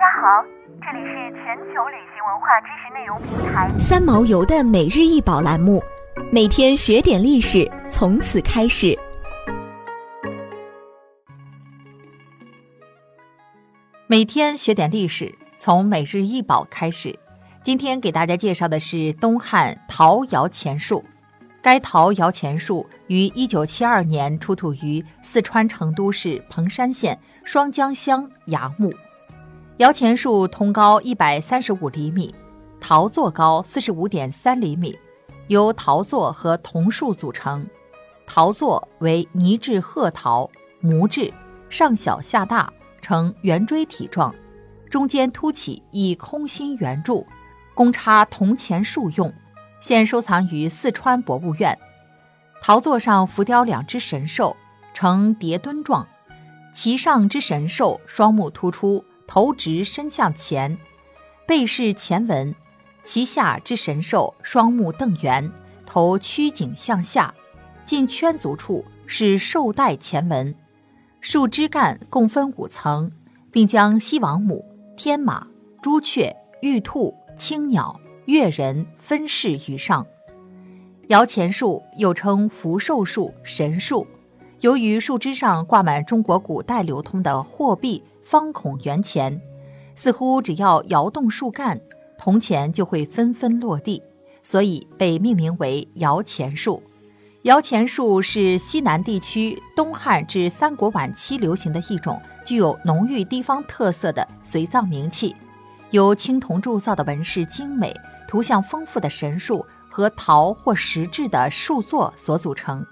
家好，这里是全球旅行文化知识内容平台三毛游的每日一宝栏目，每天学点历史，从此开始。每天学点历史，从每日一宝开始。今天给大家介绍的是东汉陶窑钱树。该陶窑钱树于一九七二年出土于四川成都市彭山县双江乡崖墓。摇钱树通高一百三十五厘米，陶座高四十五点三厘米，由陶座和桐树组成。陶座为泥质褐陶，模质，上小下大。呈圆锥体状，中间凸起一空心圆柱，供插铜钱树用。现收藏于四川博物院。陶座上浮雕两只神兽，呈叠墩状，其上之神兽双目突出，头直伸向前，背是前纹；其下之神兽双目瞪圆，头曲颈向下，近圈足处是兽带前纹。树枝干共分五层，并将西王母、天马、朱雀、玉兔、青鸟、月人分饰于上。摇钱树又称福寿树、神树，由于树枝上挂满中国古代流通的货币方孔圆钱，似乎只要摇动树干，铜钱就会纷纷落地，所以被命名为摇钱树。摇钱树是西南地区东汉至三国晚期流行的一种具有浓郁地方特色的随葬名器，由青铜铸造的纹饰精美、图像丰富的神树和陶或石质的树座所组成，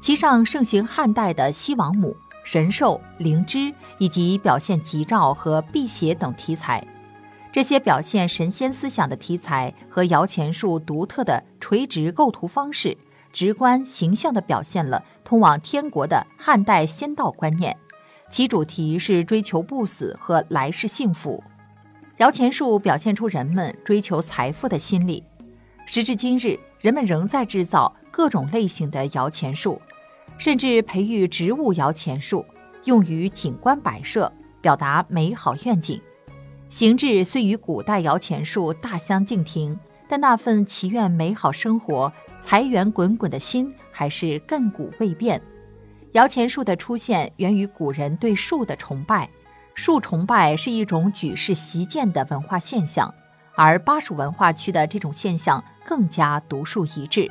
其上盛行汉代的西王母、神兽、灵芝以及表现吉兆和辟邪等题材。这些表现神仙思想的题材和摇钱树独特的垂直构图方式。直观形象地表现了通往天国的汉代仙道观念，其主题是追求不死和来世幸福。摇钱树表现出人们追求财富的心理。时至今日，人们仍在制造各种类型的摇钱树，甚至培育植物摇钱树，用于景观摆设，表达美好愿景。形制虽与古代摇钱树大相径庭。但那份祈愿美好生活、财源滚滚的心还是亘古未变。摇钱树的出现源于古人对树的崇拜，树崇拜是一种举世习见的文化现象，而巴蜀文化区的这种现象更加独树一帜。